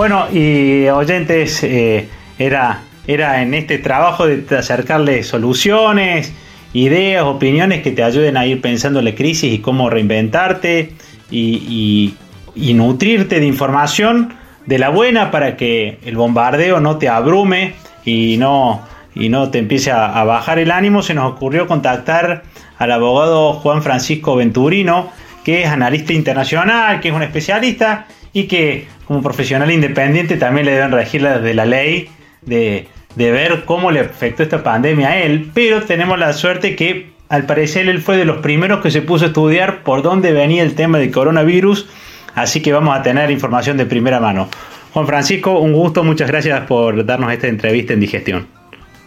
Bueno, y oyentes, eh, era, era en este trabajo de acercarle soluciones, ideas, opiniones que te ayuden a ir pensando la crisis y cómo reinventarte y, nutrirte de información de la buena para que el bombardeo no te abrume y no, y no te empiece a, bajar el ánimo, se nos ocurrió contactar al abogado Juan Francisco Venturino, que es analista internacional, que es un especialista y que como profesional independiente también le deben regir de la ley de, de ver cómo le afectó esta pandemia a él, pero tenemos la suerte que al parecer él fue de los primeros que se puso a estudiar por dónde venía el tema del coronavirus, así que vamos a tener información de primera mano. Juan Francisco, un gusto, muchas gracias por darnos esta entrevista en Digestión.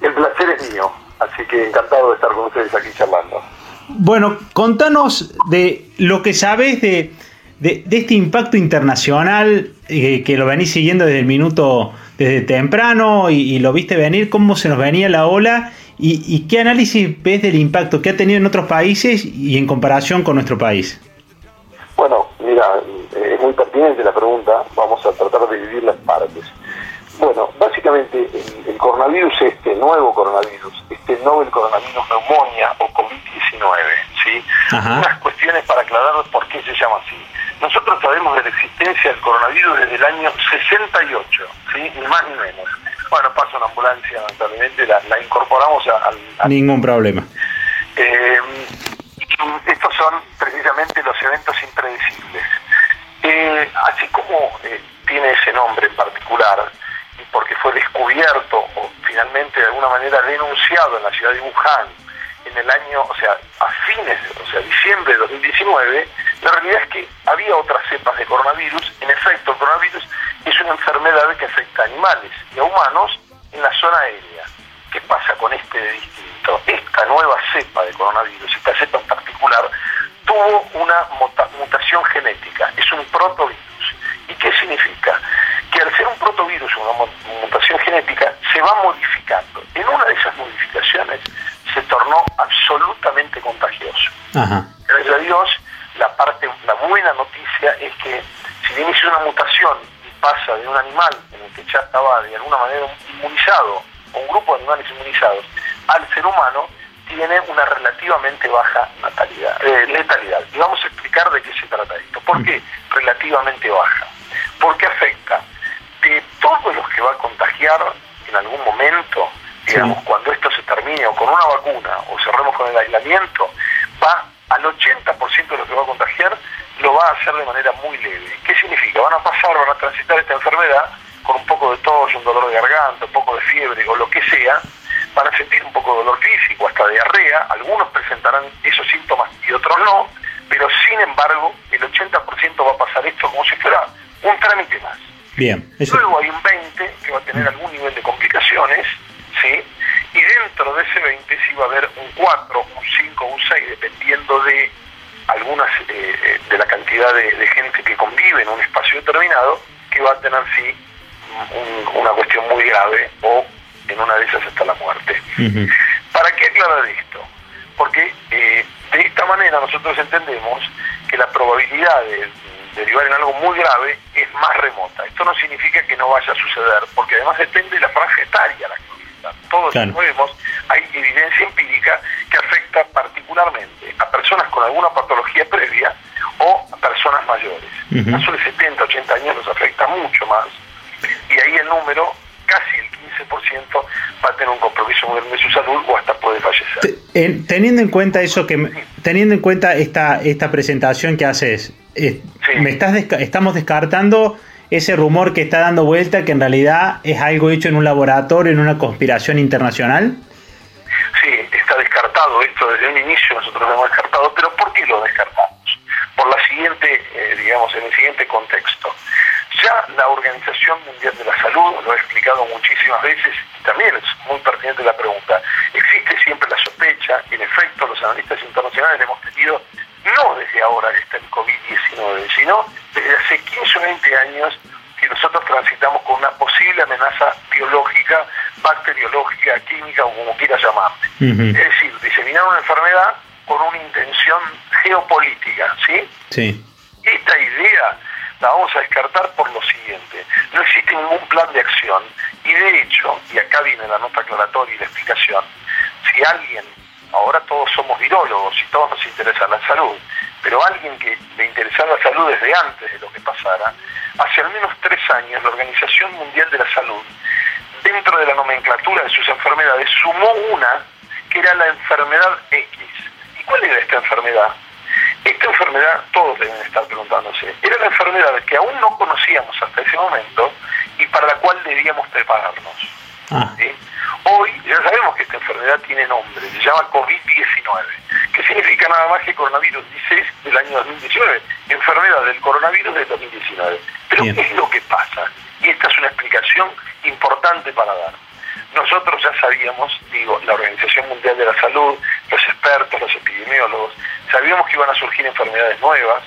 El placer es mío, así que encantado de estar con ustedes aquí charlando. Bueno, contanos de lo que sabes de, de, este impacto internacional eh, que lo venís siguiendo desde el minuto, desde temprano y, y, lo viste venir, cómo se nos venía la ola ¿Y, qué análisis ves del impacto que ha tenido en otros países y en comparación con nuestro país? Bueno, mira, es muy pertinente la pregunta, vamos a tratar de dividir las partes. Bueno, básicamente el, coronavirus, este nuevo coronavirus, este novel coronavirus neumonía o COVID-19, ¿sí? Unas cuestiones para aclarar por qué se llama así. Nosotros sabemos de la existencia del coronavirus desde el año 68, ¿sí? Ni más ni menos bueno, pasa una ambulancia, lamentablemente, la, la incorporamos al... Ningún problema. Eh, estos son precisamente los eventos impredecibles. Eh, así como eh, tiene ese nombre en particular, porque fue descubierto o finalmente de alguna manera denunciado en la ciudad de Wuhan en el año, o sea, a fines, o sea, diciembre de 2019, la realidad es que había otras cepas de coronavirus. En efecto, el coronavirus es una enfermedad que afecta a animales y a humanos en la zona aérea. ¿Qué pasa con este distinto? Esta nueva cepa de coronavirus, esta cepa en particular, tuvo una mutación genética, es un protovirus. ¿Y qué significa? Que al ser un protovirus, una mutación genética, se va modificando. En una de esas modificaciones se tornó absolutamente contagioso. Gracias a Dios, la parte, la buena noticia es que si bien hizo una mutación pasa de un animal en el que ya estaba de alguna manera inmunizado, o un grupo de animales inmunizados, al ser humano, tiene una relativamente baja natalidad, eh, letalidad. Y vamos a explicar de qué se trata esto. ¿Por qué relativamente baja? Porque afecta de todos los que va a contagiar en algún momento, digamos, cuando esto se termine o con una vacuna o cerremos con el aislamiento, va al 80% de los que va a contagiar lo va a hacer de manera muy leve. ¿Qué significa? Van a pasar, van a transitar esta enfermedad con un poco de tos, un dolor de garganta, un poco de fiebre o lo que sea, van a sentir un poco de dolor físico, hasta diarrea, algunos presentarán esos síntomas y otros no, pero sin embargo el 80% va a pasar esto como si fuera un trámite más. Bien. Luego hay un 20 que va a tener algún nivel de complicaciones, ¿sí? Y dentro de ese 20 sí va a haber un 4, un 5, un 6, dependiendo de algunas eh, de la cantidad de, gente que convive en un espacio determinado, que va a tener sí una cuestión muy grave o en una de esas hasta la muerte. ¿Para qué aclarar esto? Porque eh, de esta manera nosotros entendemos que la probabilidad de, derivar en algo muy grave es más remota. Esto no significa que no vaya a suceder, porque además depende de la franja etaria la Todos claro. vemos, hay evidencia empírica que afecta particularmente a personas con alguna patología previa o a personas mayores. A de 70, 80 años nos afecta mucho más. Y ahí el número, casi el 15%, va a tener un compromiso muy grande de su salud o hasta puede fallecer. teniendo en cuenta eso que teniendo en cuenta esta esta presentación que haces, eh, me estás estamos descartando ese rumor que está dando vuelta que en realidad es algo hecho en un laboratorio, en una conspiración internacional descartado esto desde un inicio, nosotros lo hemos descartado, pero ¿por qué lo descartamos? Por la siguiente, eh, digamos, en el siguiente contexto. Ya la Organización Mundial de la Salud, lo he explicado muchísimas veces, y también es muy pertinente la pregunta, existe siempre la sospecha, en efecto los analistas internacionales hemos tenido, no desde ahora que está el COVID-19, sino hace 15 o 20 años que nosotros transitamos con una posible amenaza biológica, bacteriológica, química o como quieras llamar. Es decir, diseminar una enfermedad con una intención geopolítica, ¿sí? Sí. Esta idea la vamos a descartar por lo siguiente. No existe ningún plan de acción. Y de hecho, y acá viene la nota aclaratoria y la explicación, si alguien, ahora todos somos virólogos y todos nos interesa la salud, pero alguien que le interesaba la salud desde antes de lo que pasara, hace al menos tres años la Organización Mundial de la Salud, dentro de la nomenclatura de sus enfermedades, sumó una que era la enfermedad X. ¿Y cuál era esta enfermedad? Esta enfermedad, todos deben estar preguntándose, era la enfermedad que aún no conocíamos hasta ese momento y para la cual debíamos prepararnos. Ah. Hoy ya sabemos que esta enfermedad tiene nombre, se llama COVID-19, que significa nada más que coronavirus 16 del año 2019, enfermedad del coronavirus del 2019. Pero ¿qué es lo que pasa? Y esta es una explicación importante para dar. Nosotros ya sabíamos, digo, la Organización Mundial de la Salud, los expertos, los epidemiólogos, sabíamos que iban a surgir enfermedades nuevas,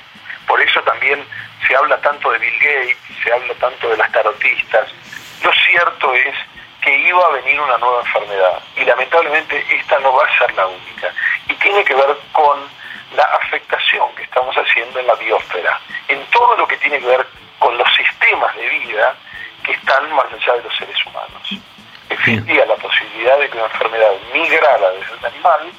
por eso también se habla tanto de Bill Gates, se habla tanto de las tarotistas. Lo cierto es que iba a venir una nueva enfermedad y lamentablemente esta no va a ser la única y tiene que ver con la afectación que estamos haciendo en la biosfera, en todo lo que tiene que ver con los sistemas de vida que están más allá de los seres humanos. Existía la posibilidad de que una enfermedad migrara desde el animal,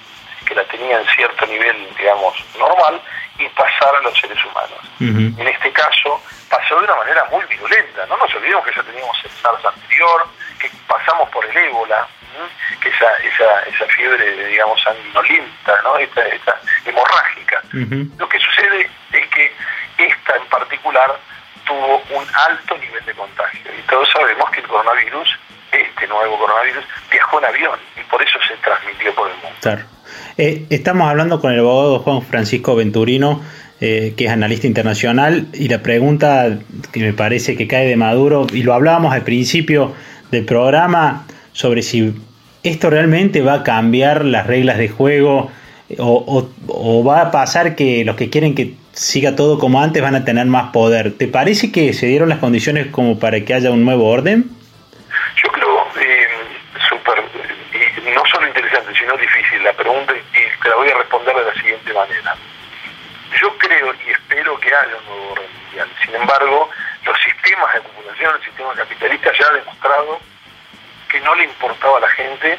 que la tenía en cierto nivel, digamos, normal, y pasara a los seres humanos. En este caso, pasó de una manera muy violenta. No nos olvidemos que ya teníamos el SARS anterior, que pasamos por el ébola, que esa, esa, esa fiebre, digamos, sanguinolenta, ¿no? esta, esta hemorrágica. Lo que sucede es que esta en particular tuvo un alto nivel de contagio. Y todos sabemos que el coronavirus, este nuevo coronavirus, viajó en avión y por eso se transmitió por el mundo. Claro. Eh, estamos hablando con el abogado Juan Francisco Venturino, eh, que es analista internacional, y la pregunta que me parece que cae de Maduro, y lo hablábamos al principio del programa, sobre si esto realmente va a cambiar las reglas de juego o, o va a pasar que los que quieren que siga todo como antes van a tener más poder. ¿Te parece que se dieron las condiciones como para que haya un nuevo orden? Yo creo eh, no solo interesante, sino difícil la pregunta y te la voy a responder de la siguiente manera. Yo creo y espero que haya un nuevo orden mundial. Sin embargo, los sistemas de acumulación, el sistema capitalista ya ha demostrado que no le importaba a la gente.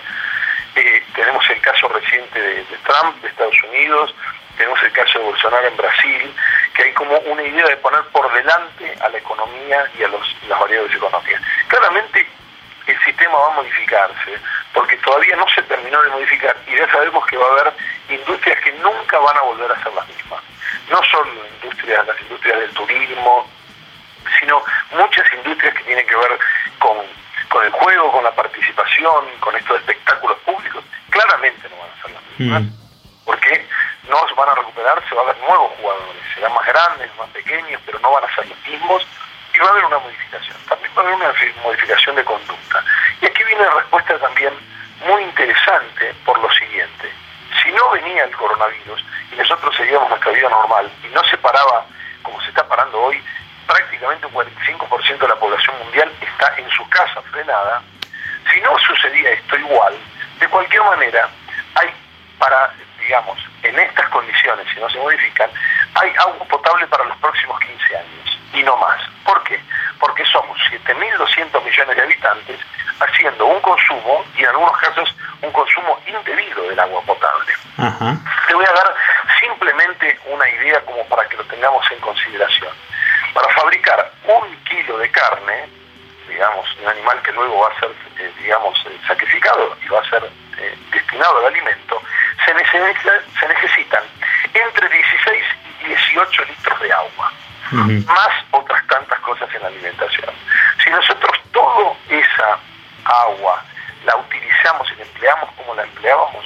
Eh, tenemos el caso reciente de Trump, de Estados Unidos, tenemos el caso de Bolsonaro en Brasil, que hay como una idea de poner por delante a la economía y a los, las variables económicas. Claramente el sistema va a modificarse, porque todavía no se terminó de modificar y ya sabemos que va a haber industrias que nunca van a volver a ser las mismas. No solo industrias, las industrias del turismo, industrias que tienen que ver con, con el juego, con la participación, con estos espectáculos públicos, claramente no van a ser las mismas. Mm. Porque no se van a recuperar, se va a ver nuevos jugadores, serán más grandes, más pequeños, pero no van a ser los mismos y va a haber una modificación. También va a haber una modificación de conducta. Y aquí viene la respuesta también muy interesante por lo siguiente. Si no venía el coronavirus y nosotros seguíamos nuestra vida normal y no se paraba como se está parando hoy, prácticamente un 45% de la población mundial está en su casa frenada, si no sucedía esto igual, de cualquier manera, hay para digamos, en estas condiciones, si no se modifican, hay agua potable para los próximos 15 años y no más. ¿Por qué? Porque somos 7.200 millones de habitantes haciendo un consumo y en algunos casos un consumo indebido del agua potable. Te voy a dar simplemente una idea como para que lo tengamos en consideración. Para fabricar un kilo de carne, digamos, un animal que luego va a ser, eh, digamos, eh, sacrificado y va a ser eh, destinado al alimento, se, se necesitan entre 16 y 18 litros de agua, más otras tantas cosas en la alimentación. Si nosotros toda esa agua la utilizamos y la empleamos como la empleábamos,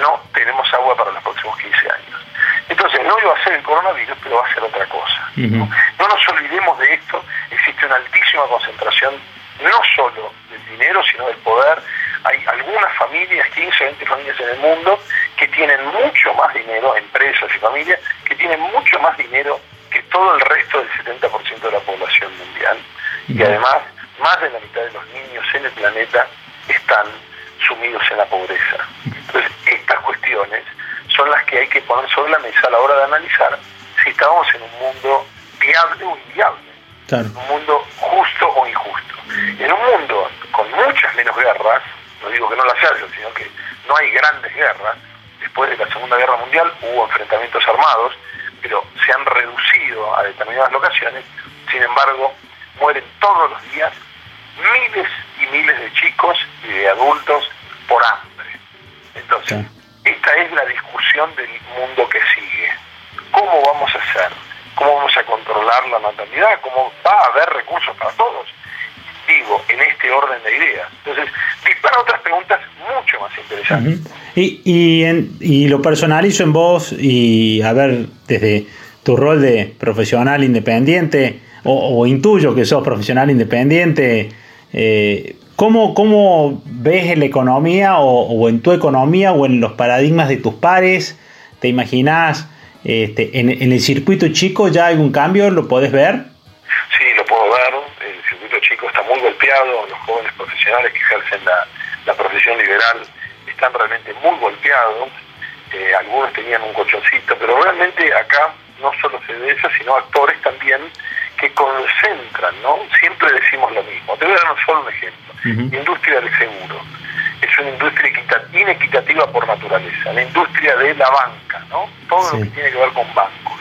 no tenemos agua para los próximos 15 años. Entonces, no iba a ser el coronavirus, pero va a ser otra cosa. ¿no? No nos olvidemos de esto, existe una altísima concentración no solo del dinero, sino del poder. Hay algunas familias, 15 o 20 familias en el mundo, que tienen mucho más dinero, empresas y familias, que tienen mucho más dinero que todo el resto del 70% de la población mundial. Y además, más de la mitad de los niños en el planeta están sumidos en la pobreza. Entonces, estas cuestiones son las que hay que poner sobre la mesa a la hora de analizar si estamos en un mundo viable o inviable, un mundo justo o injusto. guerras, no digo que no las haya, sino que no hay grandes guerras, después de la Segunda Guerra Mundial hubo enfrentamientos armados, pero se han reducido a determinadas locaciones, sin embargo, mueren todos los días miles y miles de chicos y de adultos por hambre. Entonces, esta es la discusión del mundo que sigue. ¿Cómo vamos a hacer? ¿Cómo vamos a controlar la natalidad? ¿Cómo va a haber recursos para todos? Digo, en este orden de ideas. Entonces, dispara otras preguntas mucho más interesantes. y, y, en, y lo personalizo en vos y a ver, desde tu rol de profesional independiente, o, intuyo que sos profesional independiente, eh, ¿cómo, ¿cómo, ves la economía o, en tu economía o en los paradigmas de tus pares? ¿Te imaginas este, en, el circuito chico ya hay un cambio? ¿Lo podés ver? Sí, lo puedo ver. El circuito chico está muy golpeado. Los jóvenes profesionales que ejercen la, la profesión liberal están realmente muy golpeados. Eh, algunos tenían un colchoncito, pero realmente acá no solo se ve eso, sino actores también que concentran, ¿no? Siempre decimos lo mismo. Te voy a dar solo un ejemplo. Industria del seguro. Es una industria inequitativa por naturaleza. La industria de la banca, ¿no? Todo lo que tiene que ver con bancos.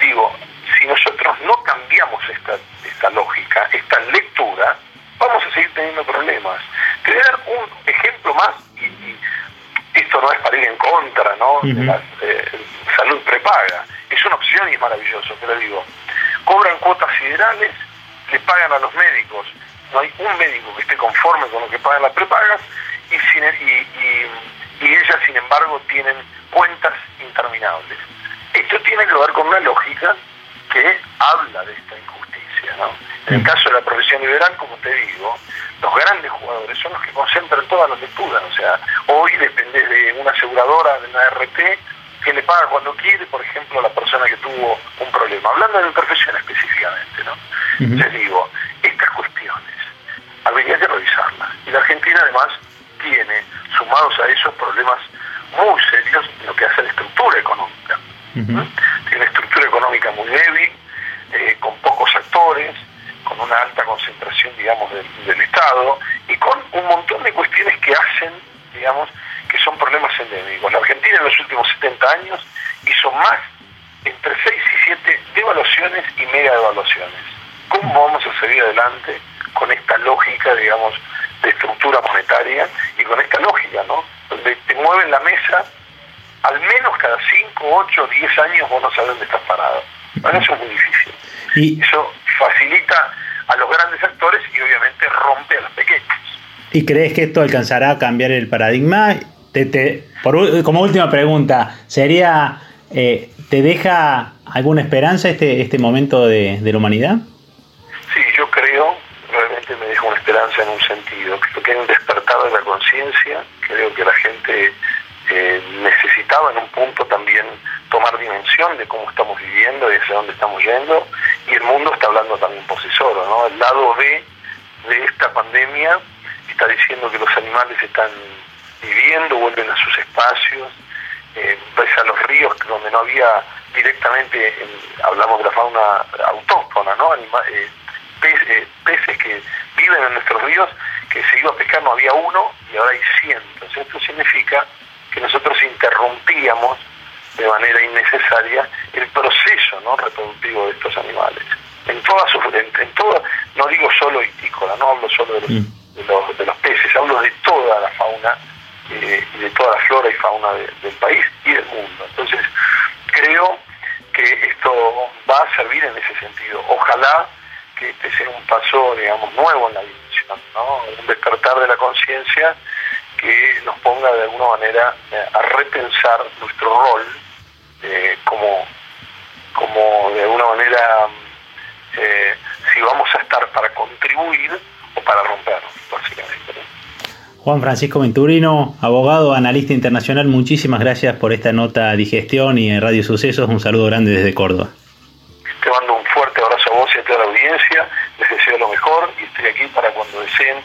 Digo, si nosotros no cambiamos esta, esta lógica, esta lectura, vamos a seguir teniendo problemas. Te voy a dar un ejemplo más, y, esto no es para ir en contra, ¿no? De la eh, salud prepaga. Es una opción y es maravilloso, pero digo, cobran cuotas siderales, le pagan a los médicos, no hay un médico que esté conforme con lo que pagan las prepagas y, y, ellas, sin embargo, tienen cuentas interminables. Esto tiene que ver con una lógica que habla de esta injusticia. ¿no? En el caso de la profesión liberal, como te digo, los grandes jugadores son los que concentran todas las lecturas. O sea, hoy depende de una aseguradora, de una RT, que le paga cuando quiere, por ejemplo, a la persona que tuvo un problema. Hablando de mi profesión específicamente, ¿no? Estas cuestiones habría que revisarlas. Y la Argentina además tiene, sumados a esos problemas muy serios, lo que hace la estructura Tiene una estructura económica muy débil, eh, con pocos actores, con una alta concentración, digamos, del, del Estado, y con un montón de cuestiones que hacen, digamos, que son problemas endémicos. La Argentina en los últimos 70 años hizo más entre 6 y 7 devaluaciones y mega devaluaciones. ¿Cómo vamos a seguir adelante con esta lógica, digamos, de estructura monetaria y con esta lógica, ¿no? Donde te mueven la mesa, al menos cada 5, 8, 10 años vos no sabes dónde estás parado. Bueno, eso es muy difícil. Y eso facilita a los grandes actores y obviamente rompe a los pequeños. ¿Y crees que esto alcanzará a cambiar el paradigma por, como última pregunta, ¿sería, eh, ¿te deja alguna esperanza este, este momento de, la humanidad? Sí, yo creo, realmente me deja una esperanza en un sentido, creo que hay un despertar de la conciencia, creo que la gente eh, necesitaba en un punto también tomar dimensión de cómo estamos viviendo y hacia dónde estamos yendo, y el mundo está hablando también por sí solo, ¿no? El lado B de esta pandemia está diciendo que los animales están viviendo, vuelven a sus espacios, eh, a los ríos donde no había directamente, hablamos de la fauna autóctona, ¿no? Eh, eh, peces, que viven en nuestros ríos, que se iba a pescar no había uno y ahora hay cientos. Esto significa que nosotros interrumpíamos de manera innecesaria el proceso ¿no? reproductivo de estos animales. En todas sus, en, no digo solo itícola, no hablo solo de los, mm. de los, de los peces, hablo de toda la fauna eh, y de toda la flora y fauna del país y del mundo. Entonces, creo que esto va a servir en ese sentido. Ojalá que este sea un paso, digamos, nuevo en la dimensión, ¿no? un despertar de la conciencia que nos ponga de alguna manera eh, a repensar nuestro rol eh, como, como de alguna manera si vamos a estar para contribuir o para romper, básicamente. Juan Francisco Venturino, abogado, analista internacional, muchísimas gracias por esta nota digestión y en Radio Sucesos. Un saludo grande desde Córdoba. Te mando un fuerte abrazo a vos y a toda la audiencia. Les deseo lo mejor y estoy aquí para cuando deseen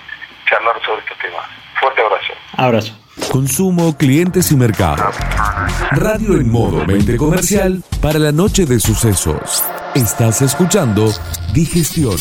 charlar sobre estos temas. Fuerte abrazo. Abrazo. Consumo, clientes y mercado. Radio en modo mente comercial para la noche de sucesos. Estás escuchando Digestión.